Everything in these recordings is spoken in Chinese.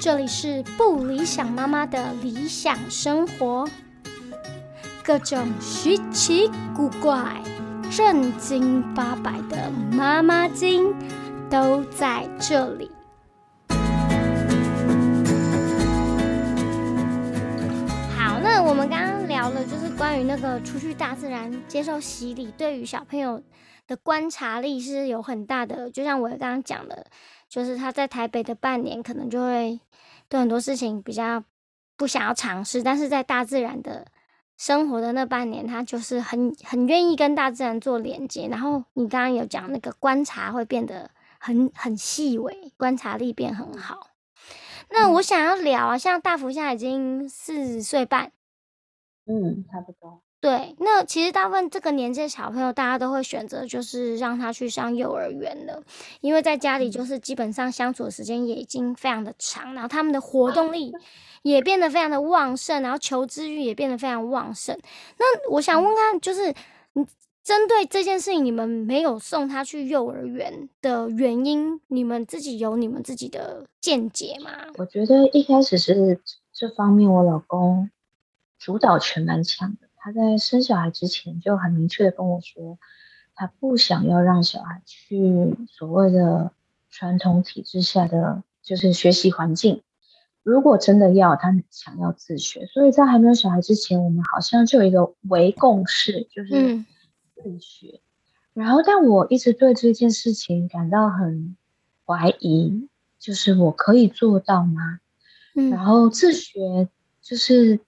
这里是不理想妈妈的理想生活，各种稀奇古怪、正经八百的妈妈经都在这里。好，那我们刚刚聊了，就是关于那个出去大自然接受洗礼，对于小朋友的观察力是有很大的。就像我刚刚讲的，就是他在台北的半年，可能就会。对很多事情比较不想要尝试，但是在大自然的生活的那半年，他就是很很愿意跟大自然做连接。然后你刚刚有讲那个观察会变得很很细微，观察力变很好。那我想要聊啊，像大福现在已经四岁半，嗯，差不多。对，那其实大部分这个年纪的小朋友，大家都会选择就是让他去上幼儿园了，因为在家里就是基本上相处的时间也已经非常的长，然后他们的活动力 也变得非常的旺盛，然后求知欲也变得非常旺盛。那我想问看，就是你针对这件事情，你们没有送他去幼儿园的原因，你们自己有你们自己的见解吗？我觉得一开始是这方面，我老公主导权蛮强的。他在生小孩之前就很明确的跟我说，他不想要让小孩去所谓的传统体制下的就是学习环境。如果真的要，他想要自学。所以在还没有小孩之前，我们好像就有一个为共识，就是自学。然后，但我一直对这件事情感到很怀疑，就是我可以做到吗？然后自学就是。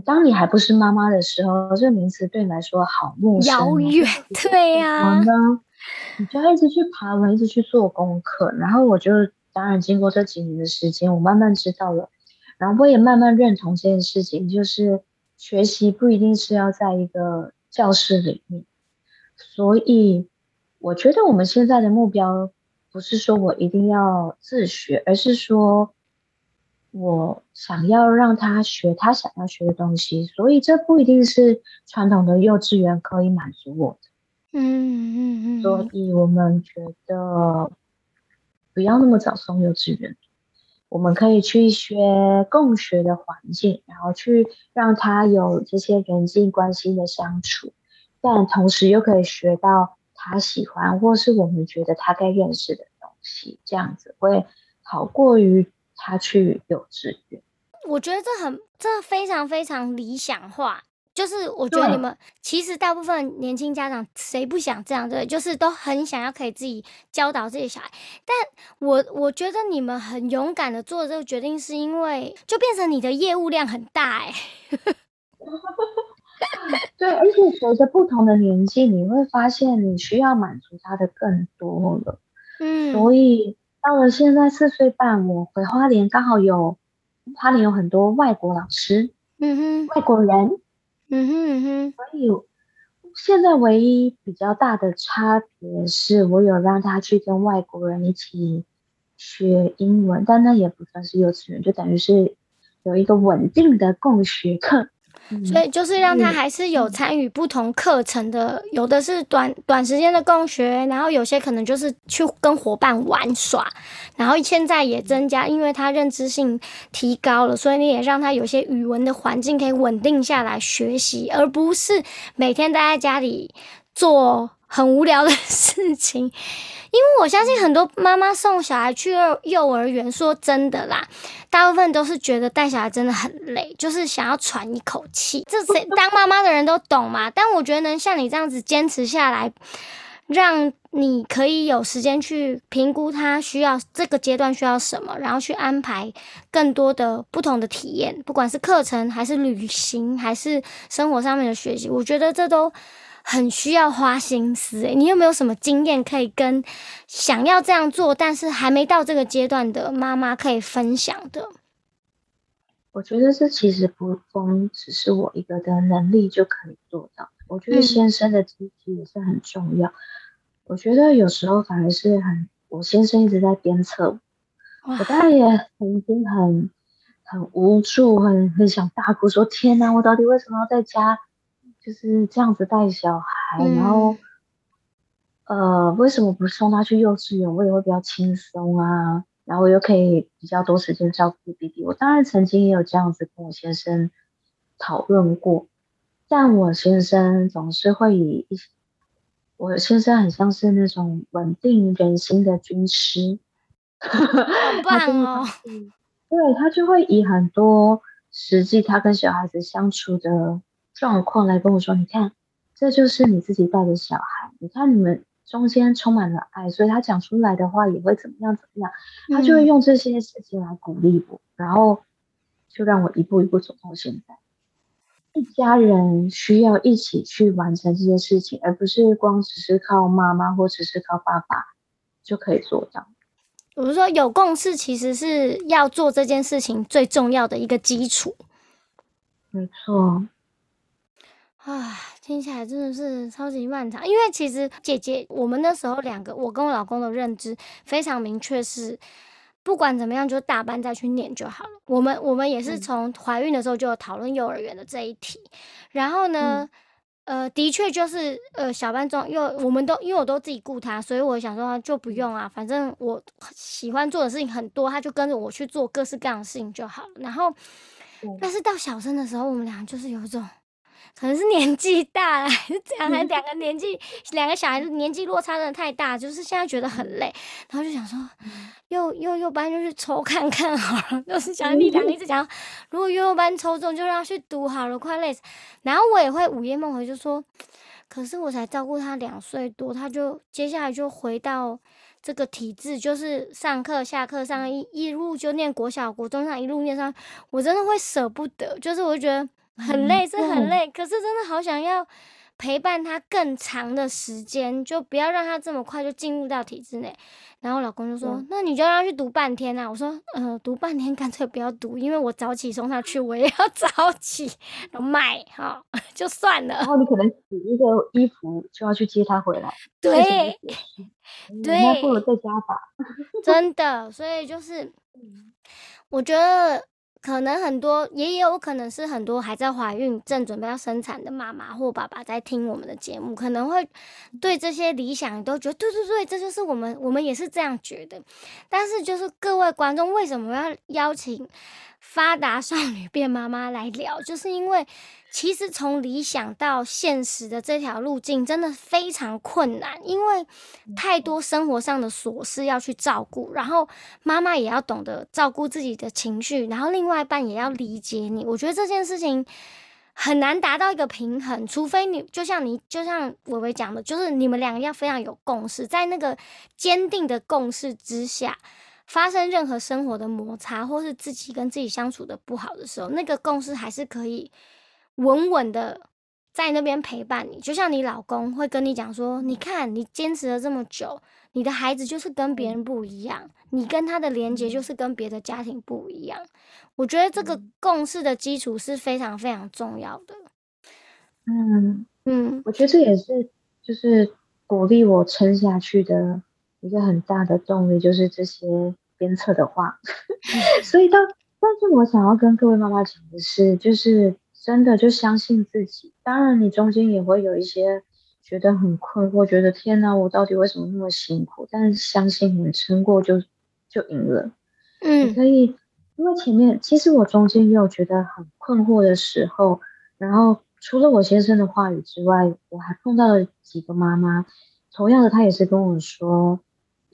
当你还不是妈妈的时候，这个名词对你来说好陌生、遥远。对呀，呢，你就一直去爬文，一直去做功课。然后我就当然经过这几年的时间，我慢慢知道了，然后我也慢慢认同这件事情，就是学习不一定是要在一个教室里面。所以我觉得我们现在的目标不是说我一定要自学，而是说。我想要让他学他想要学的东西，所以这不一定是传统的幼稚园可以满足我的。嗯嗯嗯。所以我们觉得不要那么早送幼稚园，我们可以去一些共学的环境，然后去让他有这些人际关系的相处，但同时又可以学到他喜欢或是我们觉得他该认识的东西，这样子会好过于。他去幼稚园，我觉得这很这非常非常理想化。就是我觉得你们其实大部分年轻家长谁不想这样对？就是都很想要可以自己教导自己小孩。但我我觉得你们很勇敢的做这个决定，是因为就变成你的业务量很大哎。对，而且随着不同的年纪，你会发现你需要满足他的更多了。嗯，所以。到了现在四岁半，我回花莲刚好有花莲有很多外国老师，嗯哼，外国人，嗯哼嗯哼，所以现在唯一比较大的差别是我有让他去跟外国人一起学英文，但那也不算是幼稚园，就等于是有一个稳定的共学课。所以就是让他还是有参与不同课程的，有的是短短时间的共学，然后有些可能就是去跟伙伴玩耍，然后现在也增加，因为他认知性提高了，所以你也让他有些语文的环境可以稳定下来学习，而不是每天待在家里做很无聊的 事情。因为我相信很多妈妈送小孩去幼幼儿园，说真的啦，大部分都是觉得带小孩真的很累，就是想要喘一口气。这谁 当妈妈的人都懂嘛？但我觉得能像你这样子坚持下来，让你可以有时间去评估他需要这个阶段需要什么，然后去安排更多的不同的体验，不管是课程还是旅行，还是生活上面的学习，我觉得这都。很需要花心思诶，你有没有什么经验可以跟想要这样做但是还没到这个阶段的妈妈可以分享的？我觉得这其实不光只是我一个的能力就可以做到，我觉得先生的支持也是很重要。我觉得有时候反而是很，我先生一直在鞭策我，我当然也曾经很很无助，很很想大哭，说天哪，我到底为什么要在家？就是这样子带小孩，然后，呃，为什么不送他去幼稚园？我也会比较轻松啊。然后又可以比较多时间照顾弟弟。我当然曾经也有这样子跟我先生讨论过，但我先生总是会以一，我先生很像是那种稳定人心的军师，好棒哦！对他就会以很多实际他跟小孩子相处的状况来跟我说，你看，这就是你自己带的小孩，你看你们。中间充满了爱，所以他讲出来的话也会怎么样怎么样，他就会用这些事情来鼓励我，然后就让我一步一步走到现在。一家人需要一起去完成这些事情，而不是光只是靠妈妈或只是靠爸爸就可以做到。我是说，有共识其实是要做这件事情最重要的一个基础。没错。啊，听起来真的是超级漫长。因为其实姐姐，我们那时候两个，我跟我老公的认知非常明确，是不管怎么样，就大班再去念就好了。我们我们也是从怀孕的时候就有讨论幼儿园的这一题。然后呢，呃，的确就是呃小班中又我们都因为我都自己顾他，所以我想说就不用啊，反正我喜欢做的事情很多，他就跟着我去做各式各样的事情就好了。然后，但是到小生的时候，我们俩就是有一种。可能是年纪大了，还是怎样？还两个年纪，两个小孩子年纪落差真的太大，就是现在觉得很累，然后就想说，幼幼幼班就去抽看看好了。就是讲力量，一直讲，如果幼幼班抽中，就让他去读好了，快累死。然后我也会午夜梦回，就说，可是我才照顾他两岁多，他就接下来就回到这个体制，就是上课下课上一一路就念国小国中上一路念上，我真的会舍不得，就是我觉得。很累，是很累，可是真的好想要陪伴他更长的时间，就不要让他这么快就进入到体制内。然后老公就说：“那你就让他去读半天啊。”我说：“呃，读半天干脆不要读，因为我早起送他去，我也要 早起卖哈，就算了。”然后你可能洗一个衣服就要去接他回来，对，对，不如在家吧。真的，所以就是，我觉得。可能很多，也有可能是很多还在怀孕、正准备要生产的妈妈或爸爸在听我们的节目，可能会对这些理想都觉得对对对，这就是我们，我们也是这样觉得。但是就是各位观众，为什么要邀请？发达少女变妈妈来聊，就是因为其实从理想到现实的这条路径真的非常困难，因为太多生活上的琐事要去照顾，然后妈妈也要懂得照顾自己的情绪，然后另外一半也要理解你。我觉得这件事情很难达到一个平衡，除非你就像你就像伟伟讲的，就是你们两个要非常有共识，在那个坚定的共识之下。发生任何生活的摩擦，或是自己跟自己相处的不好的时候，那个共识还是可以稳稳的在那边陪伴你。就像你老公会跟你讲说：“你看，你坚持了这么久，你的孩子就是跟别人不一样，你跟他的连接就是跟别的家庭不一样。”我觉得这个共识的基础是非常非常重要的。嗯嗯，我觉得这也是就是鼓励我撑下去的。一个很大的动力就是这些鞭策的话，所以当但是我想要跟各位妈妈讲的是，就是真的就相信自己。当然，你中间也会有一些觉得很困惑，觉得天哪，我到底为什么那么辛苦？但是相信你撑过就就赢了。嗯，可以，因为前面其实我中间也有觉得很困惑的时候，然后除了我先生的话语之外，我还碰到了几个妈妈，同样的，她也是跟我说。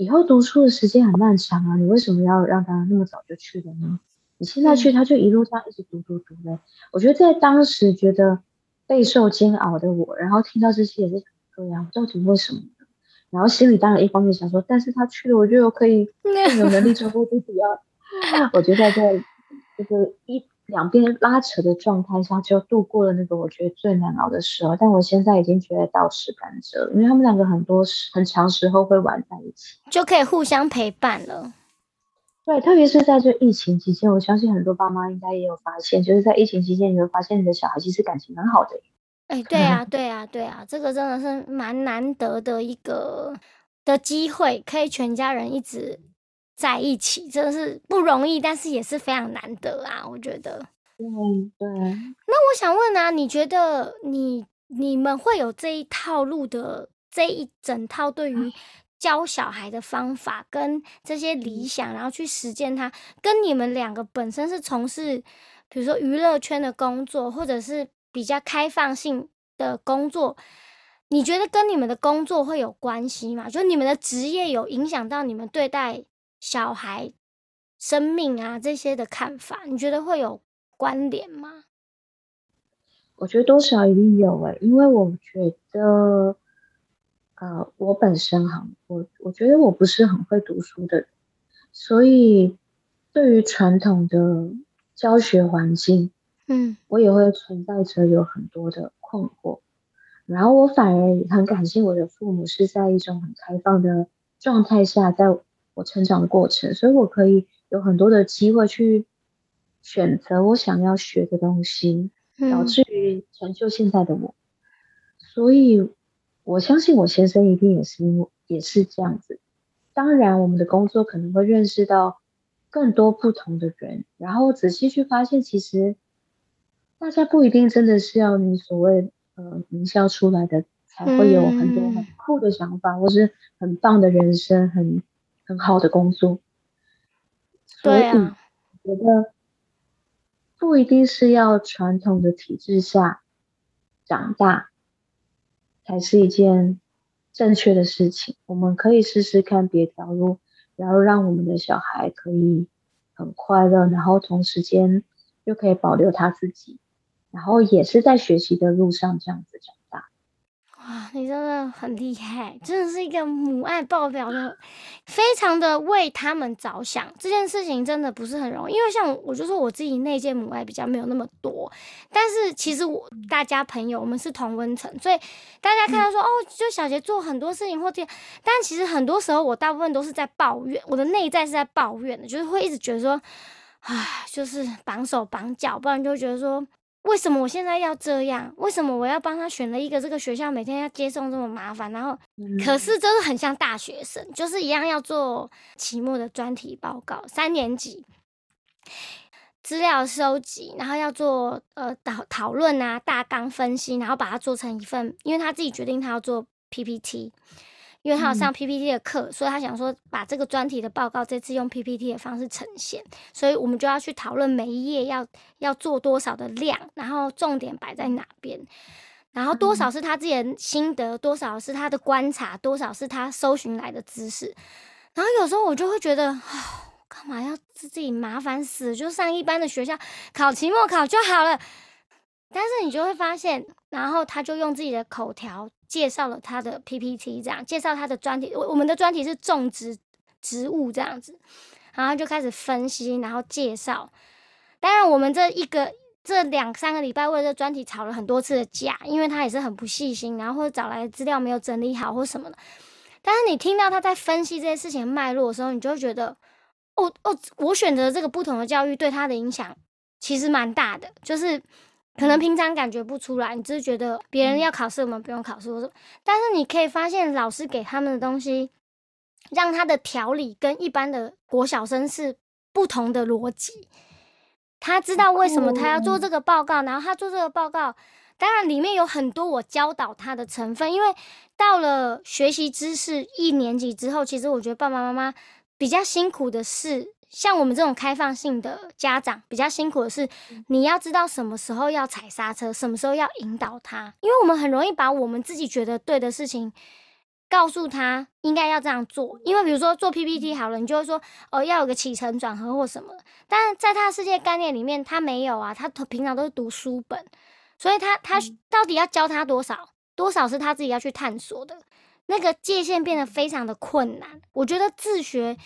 以后读书的时间很漫长啊，你为什么要让他那么早就去了呢？你现在去，他就一路这样一直读读读嘞。我觉得在当时觉得备受煎熬的我，然后听到这些也是对呀，到底为什么？然后心里当然一方面想说，但是他去了，我就可以更有能力照顾自己啊。我觉得在就是一。两边拉扯的状态下，就度过了那个我觉得最难熬的时候。但我现在已经觉得倒吃甘蔗，因为他们两个很多时很长时候会玩在一起，就可以互相陪伴了。对，特别是在这疫情期间，我相信很多爸妈应该也有发现，就是在疫情期间，你会发现你的小孩其实感情蛮好的。哎，对啊，对啊，对啊，这个真的是蛮难得的一个的机会，可以全家人一直。在一起真的是不容易，但是也是非常难得啊！我觉得，嗯，对。那我想问啊，你觉得你你们会有这一套路的这一整套对于教小孩的方法跟这些理想，然后去实践它，跟你们两个本身是从事，比如说娱乐圈的工作，或者是比较开放性的工作，你觉得跟你们的工作会有关系吗？就你们的职业有影响到你们对待小孩生命啊这些的看法？你觉得会有关联吗？我觉得多少一定有诶，因为我觉得。呃，我本身哈，我我觉得我不是很会读书的人，所以对于传统的教学环境，嗯，我也会存在着有很多的困惑。然后我反而很感谢我的父母是在一种很开放的状态下，在我成长的过程，所以我可以有很多的机会去选择我想要学的东西，导致于成就现在的我。所以。我相信我先生一定也是因为也是这样子。当然，我们的工作可能会认识到更多不同的人，然后仔细去发现，其实大家不一定真的是要你所谓呃名校出来的才会有很多很酷的想法，或是很棒的人生，很很好的工作。所以我觉得不一定是要传统的体制下长大。才是一件正确的事情。我们可以试试看别条路，然后让我们的小孩可以很快乐，然后同时间又可以保留他自己，然后也是在学习的路上这样子长大。哇，你真的很厉害，真的是一个母爱爆表的，非常的为他们着想。这件事情真的不是很容易，因为像我就说我自己内建母爱比较没有那么多，但是其实我大家朋友我们是同温层，所以大家看到说哦，就小杰做很多事情或这样，但其实很多时候我大部分都是在抱怨，我的内在是在抱怨的，就是会一直觉得说，唉，就是绑手绑脚，不然就觉得说。为什么我现在要这样？为什么我要帮他选了一个这个学校，每天要接送这么麻烦？然后，可是真的很像大学生，就是一样要做期末的专题报告，三年级资料收集，然后要做呃讨讨论啊，大纲分析，然后把它做成一份，因为他自己决定他要做 PPT。因为他有上 PPT 的课，所以他想说把这个专题的报告这次用 PPT 的方式呈现，所以我们就要去讨论每一页要要做多少的量，然后重点摆在哪边，然后多少是他自己的心得，多少是他的观察，多少是他搜寻来的知识。然后有时候我就会觉得，干嘛要自己麻烦死？就上一般的学校考期末考就好了。但是你就会发现，然后他就用自己的口条。介绍了他的 PPT，这样介绍他的专题。我我们的专题是种植植物这样子，然后就开始分析，然后介绍。当然，我们这一个这两三个礼拜为了这专题吵了很多次的架，因为他也是很不细心，然后或者找来的资料没有整理好或什么的。但是你听到他在分析这些事情脉络的时候，你就会觉得，哦哦，我选择这个不同的教育对他的影响其实蛮大的，就是。可能平常感觉不出来，你只是觉得别人要考试，我们不用考试。但是你可以发现，老师给他们的东西，让他的条理跟一般的国小生是不同的逻辑。他知道为什么他要做这个报告，然后他做这个报告，当然里面有很多我教导他的成分。因为到了学习知识一年级之后，其实我觉得爸爸妈妈比较辛苦的是。像我们这种开放性的家长，比较辛苦的是，你要知道什么时候要踩刹车，什么时候要引导他，因为我们很容易把我们自己觉得对的事情告诉他，应该要这样做。因为比如说做 PPT 好了，你就会说哦，要有个起承转合或什么。但是在他的世界概念里面，他没有啊，他平常都是读书本，所以他他到底要教他多少，多少是他自己要去探索的，那个界限变得非常的困难。我觉得自学。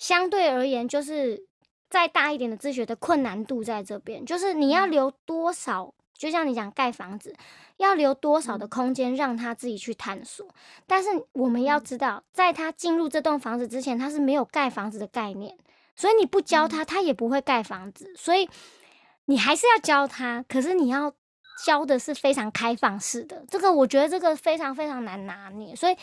相对而言，就是再大一点的自学的困难度在这边，就是你要留多少，就像你讲盖房子，要留多少的空间让他自己去探索。但是我们要知道，在他进入这栋房子之前，他是没有盖房子的概念，所以你不教他，他也不会盖房子。所以你还是要教他，可是你要教的是非常开放式的，这个我觉得这个非常非常难拿捏，所以。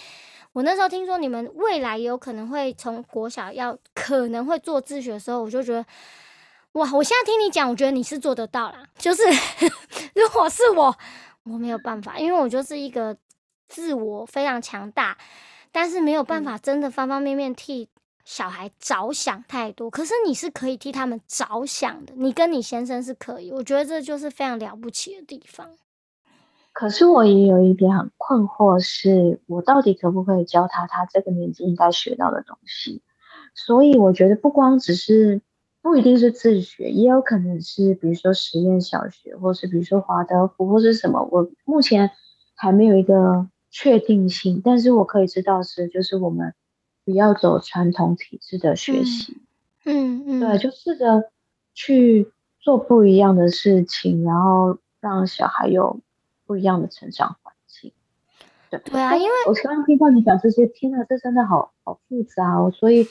我那时候听说你们未来有可能会从国小要可能会做自学的时候，我就觉得，哇！我现在听你讲，我觉得你是做得到啦。就是 如果是我，我没有办法，因为我就是一个自我非常强大，但是没有办法真的方方面面替小孩着想太多。可是你是可以替他们着想的，你跟你先生是可以，我觉得这就是非常了不起的地方。可是我也有一点很困惑，是我到底可不可以教他他这个年纪应该学到的东西？所以我觉得不光只是不一定是自学，也有可能是比如说实验小学，或是比如说华德福或是什么。我目前还没有一个确定性，但是我可以知道是就是我们不要走传统体制的学习，嗯嗯，对，就试着去做不一样的事情，然后让小孩有。不一样的成长环境，对对啊，因为我刚刚听到你讲这些，天呐，这真的好好复杂哦。所以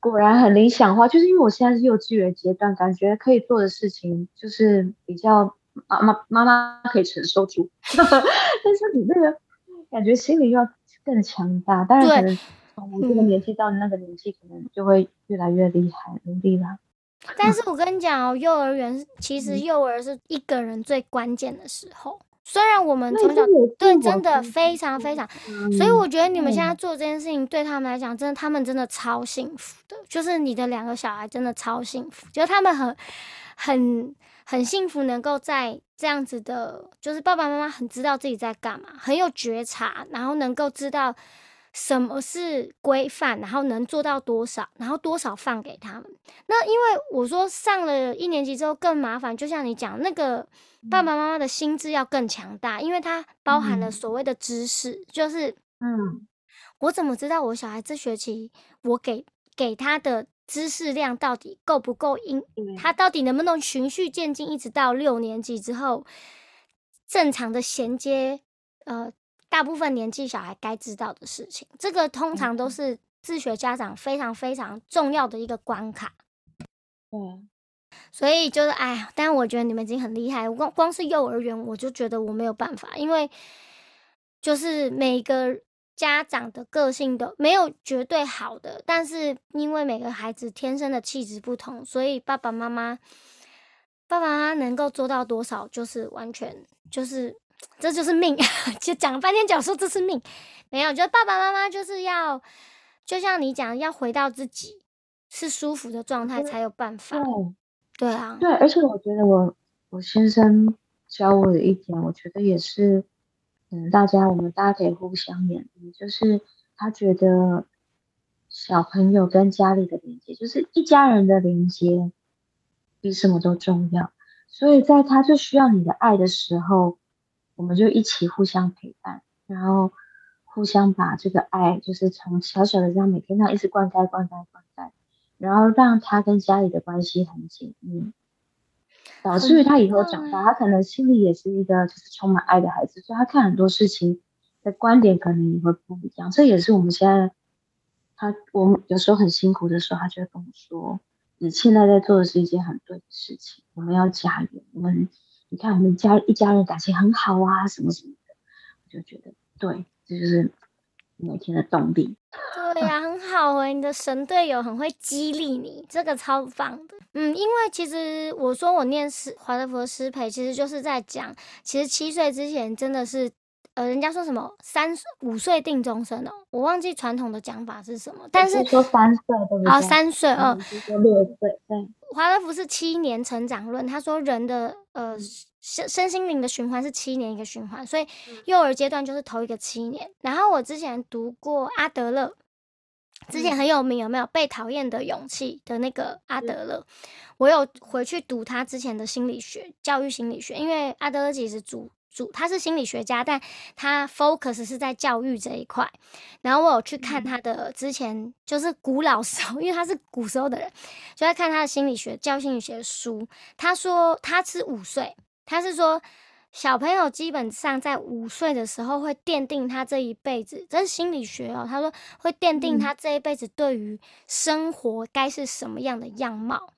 果然很理想化，就是因为我现在是幼稚园阶段，感觉可以做的事情就是比较妈妈妈妈可以承受住，但是你那个感觉心里要更强大。当然，可能从我这个年纪到那个年纪，可能就会越来越厉害，努力了。但是我跟你讲哦，幼儿园其实幼儿是一个人最关键的时候。虽然我们从小对真的非常非常，所以我觉得你们现在做这件事情对他们来讲，真的他们真的超幸福的。就是你的两个小孩真的超幸福，觉得他们很很很幸福，能够在这样子的，就是爸爸妈妈很知道自己在干嘛，很有觉察，然后能够知道。什么是规范？然后能做到多少？然后多少放给他们？那因为我说上了一年级之后更麻烦，就像你讲那个爸爸妈妈的心智要更强大，因为它包含了所谓的知识，就是嗯，我怎么知道我小孩这学期我给给他的知识量到底够不够？应他到底能不能循序渐进，一直到六年级之后正常的衔接？呃。大部分年纪小孩该知道的事情，这个通常都是自学家长非常非常重要的一个关卡。嗯，所以就是哎呀，但我觉得你们已经很厉害。光光是幼儿园，我就觉得我没有办法，因为就是每个家长的个性都没有绝对好的，但是因为每个孩子天生的气质不同，所以爸爸妈妈爸爸妈妈能够做到多少，就是完全就是。这就是命，就讲了半天，讲说这是命，没有，觉得爸爸妈妈就是要，就像你讲，要回到自己是舒服的状态才有办法。对，对啊，对，而且我觉得我我先生教我的一点，我觉得也是，嗯，大家我们大家可以互相勉励，就是他觉得小朋友跟家里的连接，就是一家人的连接，比什么都重要，所以在他最需要你的爱的时候。我们就一起互相陪伴，然后互相把这个爱，就是从小小的这样每天这样一直灌溉、灌溉、灌溉，然后让他跟家里的关系很紧密，导致于他以后长大，他可能心里也是一个就是充满爱的孩子，所以他看很多事情的观点可能也会不一样。这也是我们现在他我们有时候很辛苦的时候，他就会跟我说：“你现在在做的是一件很对的事情，我们要加油。”我们。你看，我们家一家人感情很好啊，什么什么的，我就觉得对，这就是每天的动力。对呀，很好哎，你的神队友很会激励你，这个超棒的。嗯，因为其实我说我念师华德福师培，其实就是在讲，其实七岁之前真的是。呃，人家说什么三五岁定终身哦，我忘记传统的讲法是什么，但是说三岁对不对？啊，三岁，嗯，说六岁，对。华德福是七年成长论，他说人的呃身身心灵的循环是七年一个循环，所以幼儿阶段就是头一个七年。然后我之前读过阿德勒，之前很有名，有没有被讨厌的勇气的那个阿德勒？我有回去读他之前的心理学，教育心理学，因为阿德勒其实主。主他是心理学家，但他 focus 是在教育这一块。然后我有去看他的之前，就是古老时候，因为他是古时候的人，就在看他的心理学、教心理学的书。他说他是五岁，他是说小朋友基本上在五岁的时候会奠定他这一辈子，这是心理学哦。他说会奠定他这一辈子对于生活该是什么样的样貌。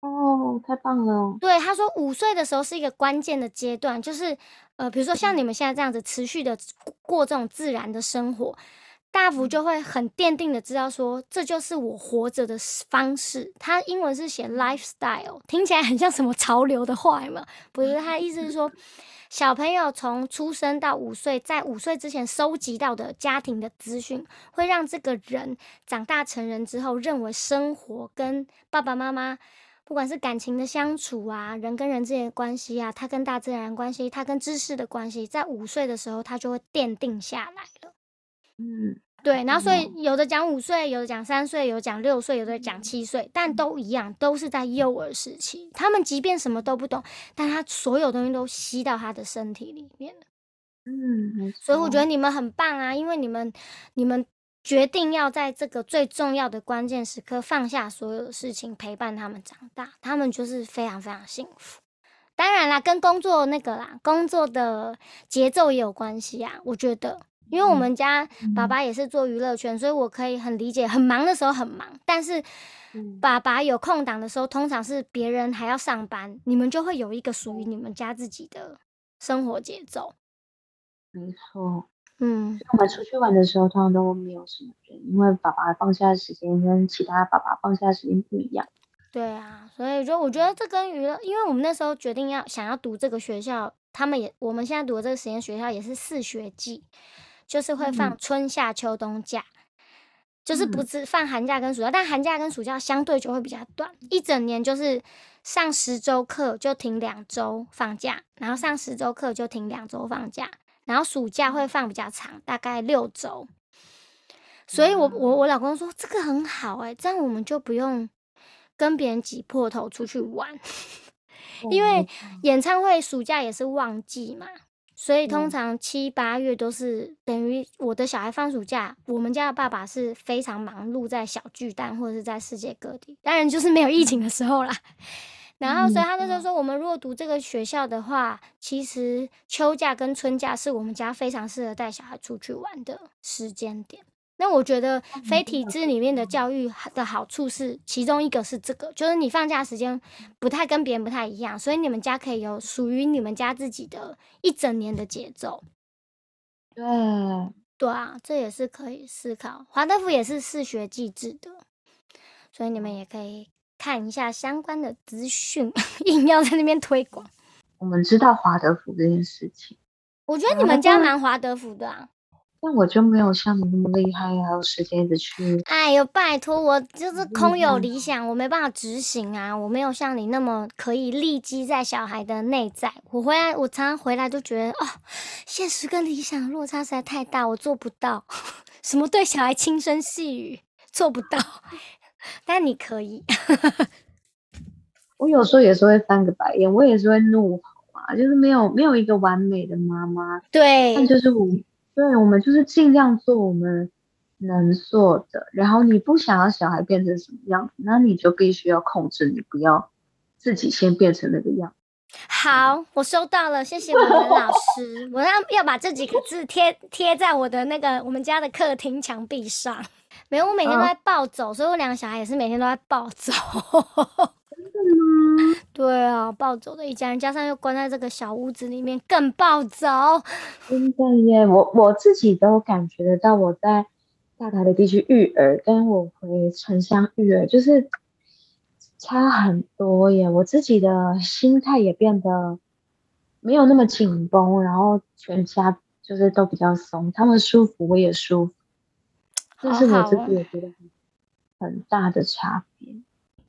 哦，太棒了！对，他说五岁的时候是一个关键的阶段，就是呃，比如说像你们现在这样子持续的过这种自然的生活，大福就会很奠定的知道说，这就是我活着的方式。他英文是写 lifestyle，听起来很像什么潮流的话嘛？不是，他意思是说。小朋友从出生到五岁，在五岁之前收集到的家庭的资讯，会让这个人长大成人之后，认为生活跟爸爸妈妈，不管是感情的相处啊，人跟人之间的关系啊，他跟大自然关系，他跟知识的关系，在五岁的时候，他就会奠定下来了。嗯。对，然后所以有的讲五岁，有的讲三岁，有讲六岁，有的讲七岁，但都一样，都是在幼儿时期。他们即便什么都不懂，但他所有东西都吸到他的身体里面了。嗯，所以我觉得你们很棒啊，因为你们你们决定要在这个最重要的关键时刻放下所有的事情，陪伴他们长大，他们就是非常非常幸福。当然啦，跟工作那个啦，工作的节奏也有关系啊，我觉得。因为我们家爸爸也是做娱乐圈，所以我可以很理解，很忙的时候很忙，但是爸爸有空档的时候，通常是别人还要上班，你们就会有一个属于你们家自己的生活节奏。没错，嗯，我们出去玩的时候，通常都没有什么人，因为爸爸放假的时间跟其他爸爸放假的时间不一样。对啊，所以就我觉得这跟娱乐，因为我们那时候决定要想要读这个学校，他们也我们现在读的这个实验学校也是四学季。就是会放春夏秋冬假，就是不只放寒假跟暑假，但寒假跟暑假相对就会比较短，一整年就是上十周课就停两周放假，然后上十周课就停两周放假，然后暑假会放比较长，大概六周。所以我我我老公说这个很好哎，这样我们就不用跟别人挤破头出去玩，因为演唱会暑假也是旺季嘛。所以通常七八月都是等于我的小孩放暑假，我们家的爸爸是非常忙碌在小巨蛋或者是在世界各地，当然就是没有疫情的时候啦。然后所以他那时候说，我们如果读这个学校的话，其实秋假跟春假是我们家非常适合带小孩出去玩的时间点。那我觉得非体制里面的教育的好处是，其中一个是这个，就是你放假时间不太跟别人不太一样，所以你们家可以有属于你们家自己的一整年的节奏。对，对啊，这也是可以思考。华德福也是四学季制的，所以你们也可以看一下相关的资讯，硬要在那边推广。我们知道华德福这件事情，我觉得你们家蛮华德福的啊。那我就没有像你那么厉害，还有时间一直去。哎呦，拜托，我就是空有理想，我没办法执行啊！我没有像你那么可以立基在小孩的内在。我回来，我常常回来就觉得，哦，现实跟理想落差实在太大，我做不到。什么对小孩轻声细语，做不到。但你可以。我有时候也是会翻个白眼，我也是会怒吼啊，就是没有没有一个完美的妈妈。对，但就是我。对，我们就是尽量做我们能做的。然后你不想要小孩变成什么样子，那你就必须要控制，你不要自己先变成那个样。好，我收到了，谢谢我们老师。我要要把这几个字贴贴在我的那个我们家的客厅墙壁上。没有，我每天都在暴走，所以我两个小孩也是每天都在暴走。真的吗对啊，暴走的一家人，加上又关在这个小屋子里面，更暴走。真的耶，我我自己都感觉得到，我在大台的地区育儿，跟我回城乡育儿，就是差很多耶。我自己的心态也变得没有那么紧绷，然后全家就是都比较松，他们舒服，我也舒服。这是我自己也觉得很大的差别。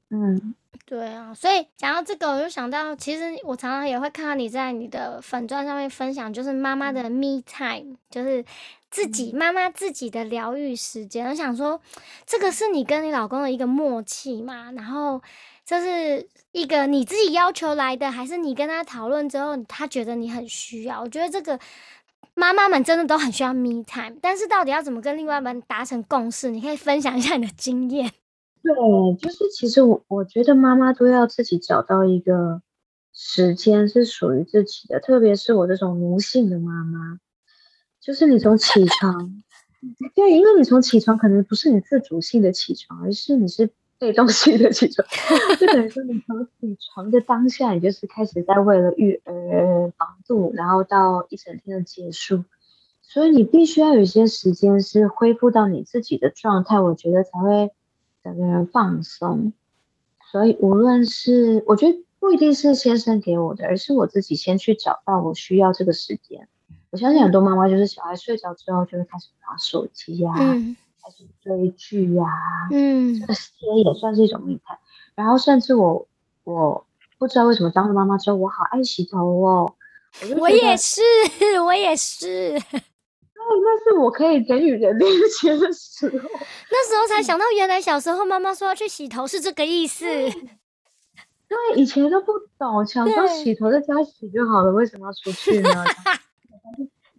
嗯。对啊，所以讲到这个，我就想到，其实我常常也会看到你在你的粉钻上面分享，就是妈妈的 me time，就是自己妈妈自己的疗愈时间。我想说，这个是你跟你老公的一个默契嘛？然后这是一个你自己要求来的，还是你跟他讨论之后，他觉得你很需要？我觉得这个妈妈们真的都很需要 me time，但是到底要怎么跟另外一半达成共识？你可以分享一下你的经验。对，就是其实我我觉得妈妈都要自己找到一个时间是属于自己的，特别是我这种奴性的妈妈，就是你从起床，对，因为你从起床可能不是你自主性的起床，而是你是被动性的起床，就等于说你从起床的当下，你就是开始在为了育儿忙碌，然后到一整天的结束。所以你必须要有一些时间是恢复到你自己的状态，我觉得才会整个人放松。所以无论是我觉得不一定是先生给我的，而是我自己先去找到我需要这个时间。我相信很多妈妈就是小孩睡着之后就会开始玩手机呀，开始追剧呀，嗯，这些也算是一种密探。然后甚至我我不知道为什么当了妈妈之后，我好爱洗头哦。我 也是，我也是。那是我可以给予人连接的时候。那时候才想到，原来小时候妈妈说要去洗头是这个意思。对，以前都不懂，想说洗头在家洗就好了，为什么要出去呢？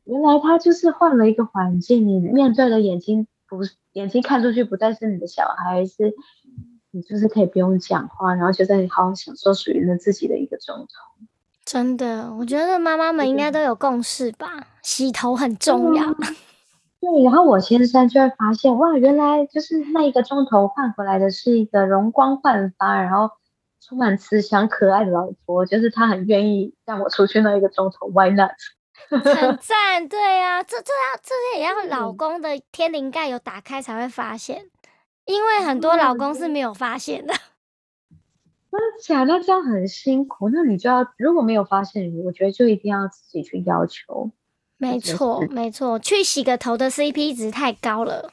原来他就是换了一个环境，你面对的眼睛不是眼睛看出去不再是你的小孩，是你就是可以不用讲话，然后就在你好好享受属于你自己的一个钟头。真的，我觉得妈妈们应该都有共识吧，洗头很重要。对，然后我先生就会发现，哇，原来就是那一个钟头换回来的是一个容光焕发，然后充满慈祥可爱的老婆，就是他很愿意让我出去那一个钟头，Why not？很 赞，对啊，这这要这些也要老公的天灵盖有打开才会发现，因为很多老公是没有发现的。真的假？那这样很辛苦。那你就要如果没有发现，我觉得就一定要自己去要求。没错，没错，去洗个头的 CP 值太高了。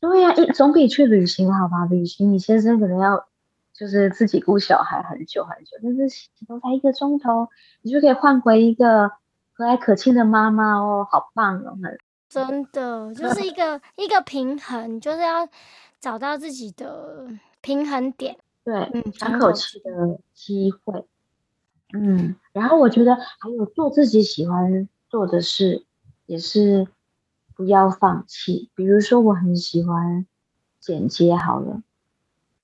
对呀，一总比去旅行好吧？旅行你先生可能要就是自己顾小孩很久很久，但是洗头才一个钟头，你就可以换回一个和蔼可亲的妈妈哦，好棒哦！真的就是一个一个平衡，就是要找到自己的平衡点。对，喘口气的机会，嗯，然后我觉得还有做自己喜欢做的事，也是不要放弃。比如说我很喜欢剪接，好了，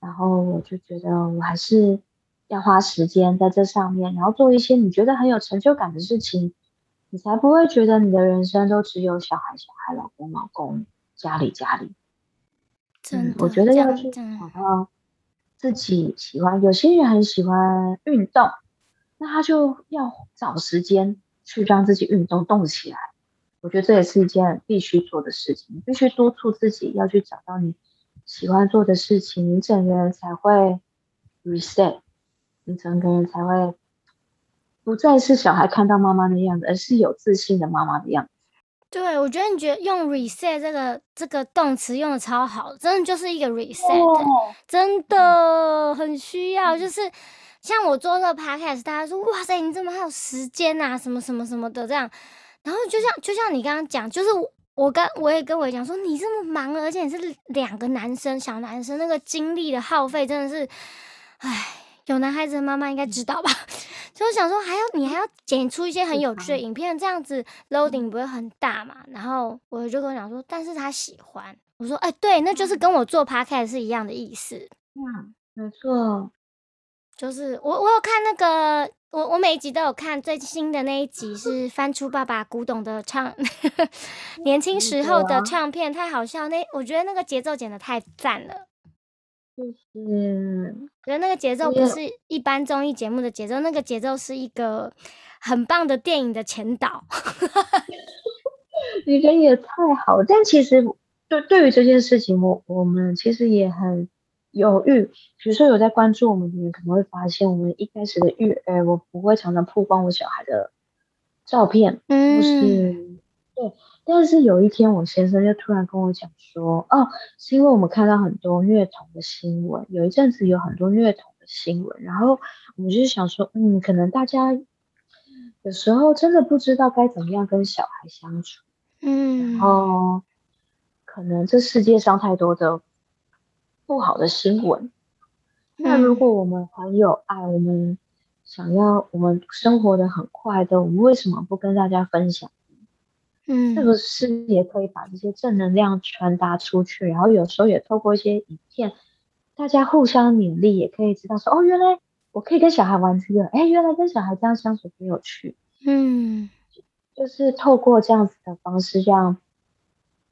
然后我就觉得我还是要花时间在这上面，然后做一些你觉得很有成就感的事情，你才不会觉得你的人生都只有小孩、小孩、老公、老公、家里、家里。真的，我觉得要去找到。自己喜欢，有些人很喜欢运动，那他就要找时间去让自己运动动起来。我觉得这也是一件必须做的事情，必须督促自己要去找到你喜欢做的事情，你整个人才会 reset，你整个人才会不再是小孩看到妈妈的样子，而是有自信的妈妈的样子。对，我觉得你觉得用 reset 这个这个动词用的超好，真的就是一个 reset，真的很需要。就是像我做这个 podcast，大家说哇塞，你怎么还有时间啊？什么什么什么的这样。然后就像就像你刚刚讲，就是我刚我也跟我讲说，你这么忙，而且你是两个男生，小男生，那个精力的耗费真的是，唉。有男孩子的妈妈应该知道吧？所以我想说还要你还要剪出一些很有趣的影片，这样子 loading 不会很大嘛？然后我就跟我讲说，但是他喜欢。我说，哎，对，那就是跟我做 podcast 是一样的意思。嗯，没错，就是我我有看那个，我我每一集都有看，最新的那一集是翻出爸爸古董的唱，年轻时候的唱片，太好笑。那我觉得那个节奏剪的太赞了。就是觉得那个节奏不是一般综艺节目的节奏，那个节奏是一个很棒的电影的前导。你人也太好，但其实对对于这件事情，我我们其实也很犹豫。比如说有在关注我们的人，可能会发现我们一开始的育儿，我不会常常曝光我小孩的照片，嗯，是，对。但是有一天，我先生就突然跟我讲说：“哦，是因为我们看到很多虐童的新闻，有一阵子有很多虐童的新闻，然后我们就想说，嗯，可能大家有时候真的不知道该怎么样跟小孩相处，嗯，然后可能这世界上太多的不好的新闻，那如果我们很有爱，我们想要我们生活的很快乐，我们为什么不跟大家分享？”嗯，是不是也可以把这些正能量传达出去？然后有时候也透过一些影片，大家互相勉励，也可以知道说，哦，原来我可以跟小孩玩这个，哎，原来跟小孩这样相处很有趣。嗯，就是透过这样子的方式，让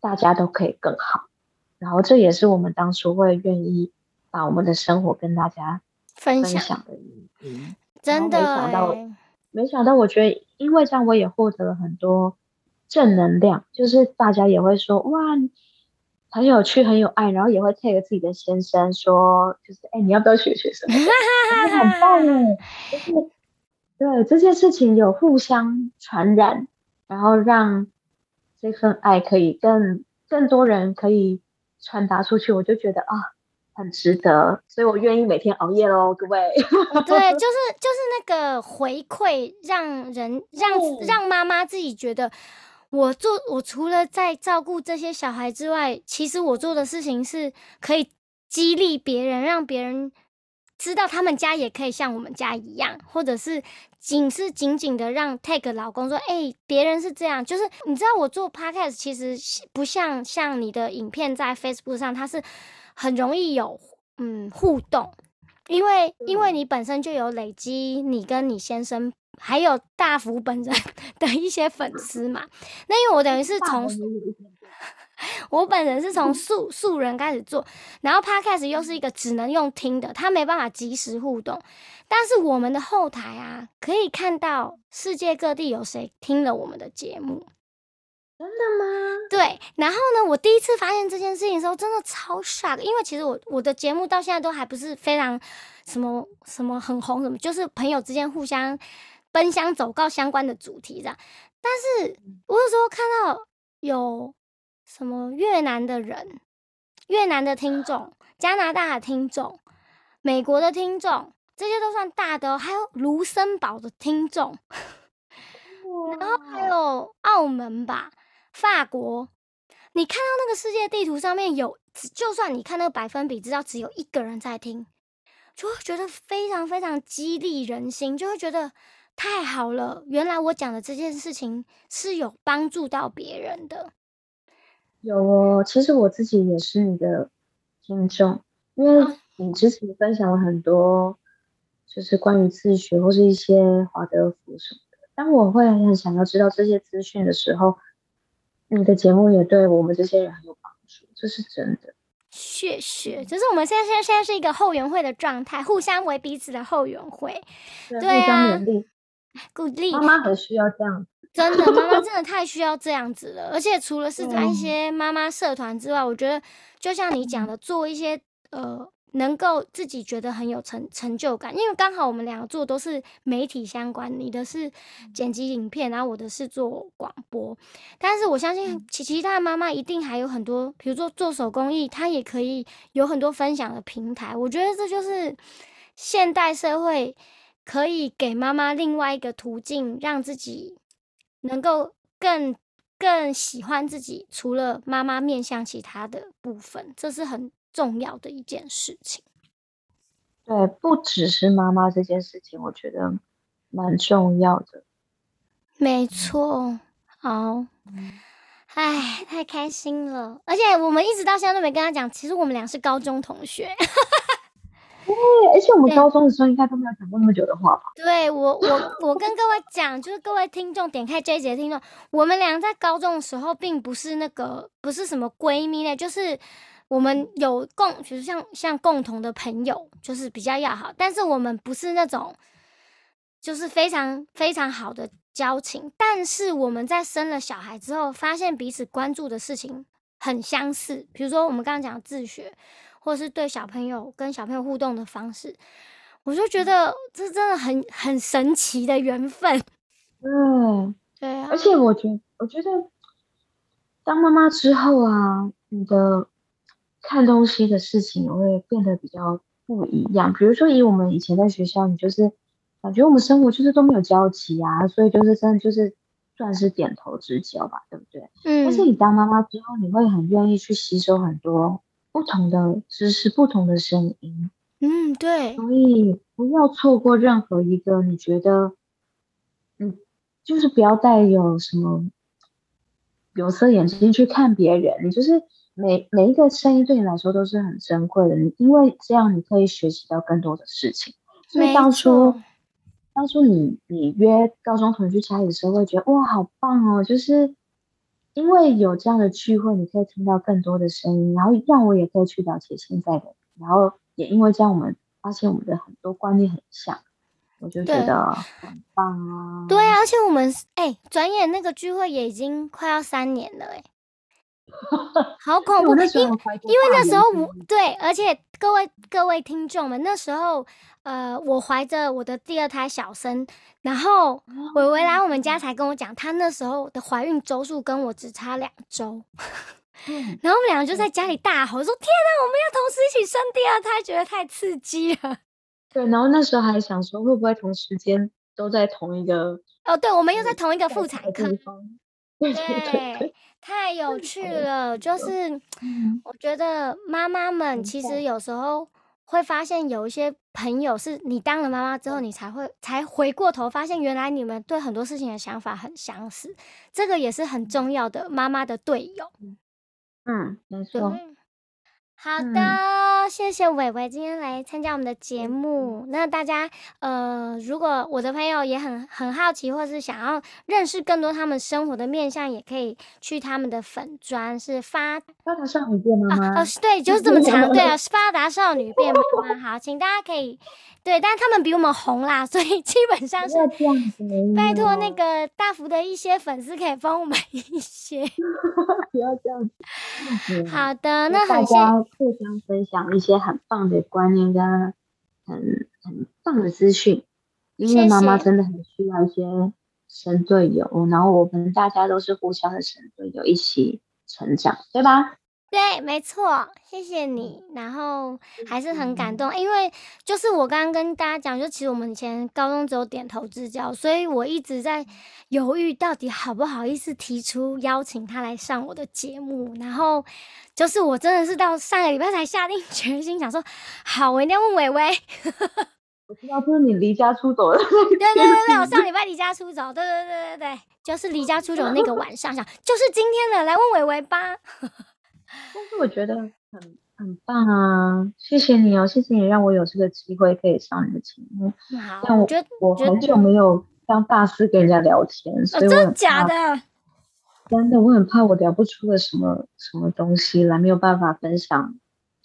大家都可以更好。然后这也是我们当初会愿意把我们的生活跟大家分享的原因。真的，没想到，没想到，我觉得因为这样，我也获得了很多。正能量，就是大家也会说哇，很有趣，很有爱，然后也会 take 自己的先生说，就是哎，你要不要学学什么？很棒哎，就是对这件事情有互相传染，然后让这份爱可以更更多人可以传达出去，我就觉得啊，很值得，所以我愿意每天熬夜喽，各位。对，就是就是那个回馈，让人让让妈妈自己觉得。我做，我除了在照顾这些小孩之外，其实我做的事情是可以激励别人，让别人知道他们家也可以像我们家一样，或者是仅是紧紧的让 take 老公说，哎，别人是这样，就是你知道我做 podcast 其实不像像你的影片在 Facebook 上，它是很容易有嗯互动，因为因为你本身就有累积，你跟你先生。还有大福本人 的一些粉丝嘛，那因为我等于是从我本人是从 素素人开始做，然后 podcast 又是一个只能用听的，他没办法及时互动，但是我们的后台啊，可以看到世界各地有谁听了我们的节目，真的吗？对，然后呢，我第一次发现这件事情的时候，真的超 shock，因为其实我我的节目到现在都还不是非常什么什么很红什么，就是朋友之间互相。奔相走告相关的主题这样，但是我有时候看到有什么越南的人、越南的听众、加拿大的听众、美国的听众，这些都算大的哦。还有卢森堡的听众，然后还有澳门吧、法国。你看到那个世界地图上面有，就算你看那个百分比，知道只有一个人在听，就会觉得非常非常激励人心，就会觉得。太好了，原来我讲的这件事情是有帮助到别人的。有哦，其实我自己也是你的听众，因为你之前分享了很多，就是关于自学或是一些华德福什么的。当我会很想要知道这些资讯的时候，你的节目也对我们这些人很有帮助，这是真的。谢谢，就是我们现在现在现在是一个后援会的状态，互相为彼此的后援会，对啊。鼓励妈妈很需要这样子，真的，妈妈真的 太需要这样子了。而且除了是在一些妈妈社团之外，我觉得就像你讲的，做一些呃，能够自己觉得很有成成就感。因为刚好我们两个做都是媒体相关，你的是剪辑影片，然后我的是做广播。但是我相信其其他的妈妈一定还有很多，比如说做手工艺，她也可以有很多分享的平台。我觉得这就是现代社会。可以给妈妈另外一个途径，让自己能够更更喜欢自己。除了妈妈面向其他的部分，这是很重要的一件事情。对，不只是妈妈这件事情，我觉得蛮重要的。没错，好，哎，太开心了！而且我们一直到现在都没跟他讲，其实我们俩是高中同学。对，而且我们高中的时候应该都没有讲过那么久的话吧？对我，我我跟各位讲，就是各位听众点开这一节听众，我们俩在高中的时候并不是那个，不是什么闺蜜呢，就是我们有共，就是像像共同的朋友，就是比较要好，但是我们不是那种，就是非常非常好的交情。但是我们在生了小孩之后，发现彼此关注的事情很相似，比如说我们刚刚讲自学。或是对小朋友跟小朋友互动的方式，我就觉得这真的很很神奇的缘分。嗯，对啊。而且我觉我觉得当妈妈之后啊，你的看东西的事情也会变得比较不一样。比如说，以我们以前在学校，你就是感觉我们生活就是都没有交集啊，所以就是真的就是算是点头之交吧，对不对？嗯。但是你当妈妈之后，你会很愿意去吸收很多。不同的知识，不同的声音，嗯，对，所以不要错过任何一个你觉得，嗯，就是不要带有什么有色眼镜去看别人，你就是每每一个声音对你来说都是很珍贵的，因为这样你可以学习到更多的事情。所以当初，当初你你约高中同学去家里的时候，会觉得哇，好棒哦，就是。因为有这样的聚会，你可以听到更多的声音，然后让我也可以去了解现在的，然后也因为这样，我们发现我们的很多观念很像。我就觉得很棒啊。对啊，而且我们哎，转眼那个聚会也已经快要三年了哎。好恐怖！因因为那时候我对，而且各位各位听众们，那时候呃，我怀着我的第二胎小生，然后伟伟来我们家才跟我讲，他那时候的怀孕周数跟我只差两周，然后我们两个就在家里大吼说：“天哪，我们要同时一起生第二胎，觉得太刺激了。”对，然后那时候还想说，会不会同时间都在同一个？哦，对，我们又在同一个妇产科。对，太有趣了。就是我觉得妈妈们其实有时候会发现，有一些朋友是你当了妈妈之后，你才会才回过头发现，原来你们对很多事情的想法很相似。这个也是很重要的，妈妈的队友。嗯，没错。好的，谢谢伟伟今天来参加我们的节目。那大家，呃，如果我的朋友也很很好奇，或是想要认识更多他们生活的面相，也可以去他们的粉砖，是发发达少女变妈妈。哦，对，就是这么长，对啊，发达少女变妈妈。好，请大家可以。对，但他们比我们红啦，所以基本上是拜托那个大福的一些粉丝可以帮我们一些，不要这样子。好的，那大家互相分享一些很棒的观念跟很很棒的资讯，因为妈妈真的很需要一些神队友，然后我们大家都是互相的神队友，一起成长，对吧？对，没错，谢谢你。然后还是很感动，因为就是我刚刚跟大家讲，就其实我们以前高中只有点头之交，所以我一直在犹豫到底好不好意思提出邀请他来上我的节目。然后就是我真的是到上个礼拜才下定 决心，想说好，我一定要问伟伟。我知道，就是你离家出走了。对对对对，我上礼拜离家出走，对对对对对，就是离家出走那个晚上，想 就是今天的，来问伟伟吧。但是我觉得很很棒啊！谢谢你哦，谢谢你让我有这个机会可以上你的节目。好，但我觉得我很久没有当大师跟人家聊天，所以真的假的？真的，我很怕我聊不出个什么什么东西来，没有办法分享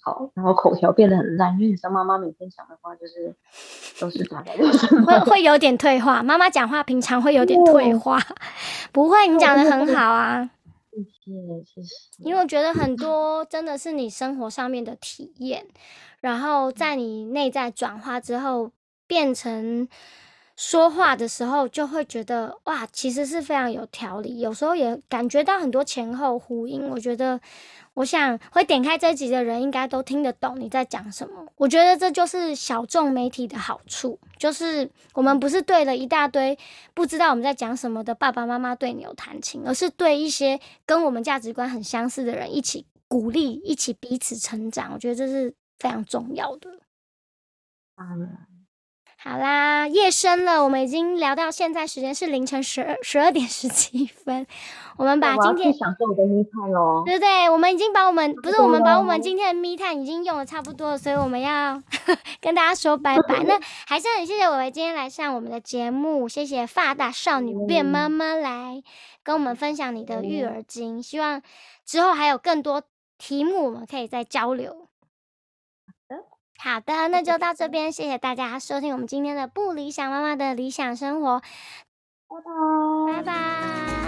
好，然后口条变得很烂。因为你知道，妈妈每天讲的话就是都是大概会会有点退化。妈妈讲话平常会有点退化，不会，你讲的很好啊。因为我觉得。很多真的是你生活上面的体验，然后在你内在转化之后，变成说话的时候，就会觉得哇，其实是非常有条理。有时候也感觉到很多前后呼应，我觉得。我想会点开这集的人，应该都听得懂你在讲什么。我觉得这就是小众媒体的好处，就是我们不是对了一大堆不知道我们在讲什么的爸爸妈妈对牛弹琴，而是对一些跟我们价值观很相似的人一起鼓励，一起彼此成长。我觉得这是非常重要的。好啦，夜深了，我们已经聊到现在，时间是凌晨十二十二点十七分。我们把今天享受我的密探喽，对不对？我们已经把我们不是我们把我们今天的密探已经用的差不多了，所以我们要 跟大家说拜拜。那还是很谢谢伟伟今天来上我们的节目，谢谢发大少女变妈妈来跟我们分享你的育儿经，希望之后还有更多题目我们可以再交流。好的，那就到这边，谢谢大家收听我们今天的不理想妈妈的理想生活，拜拜，拜拜。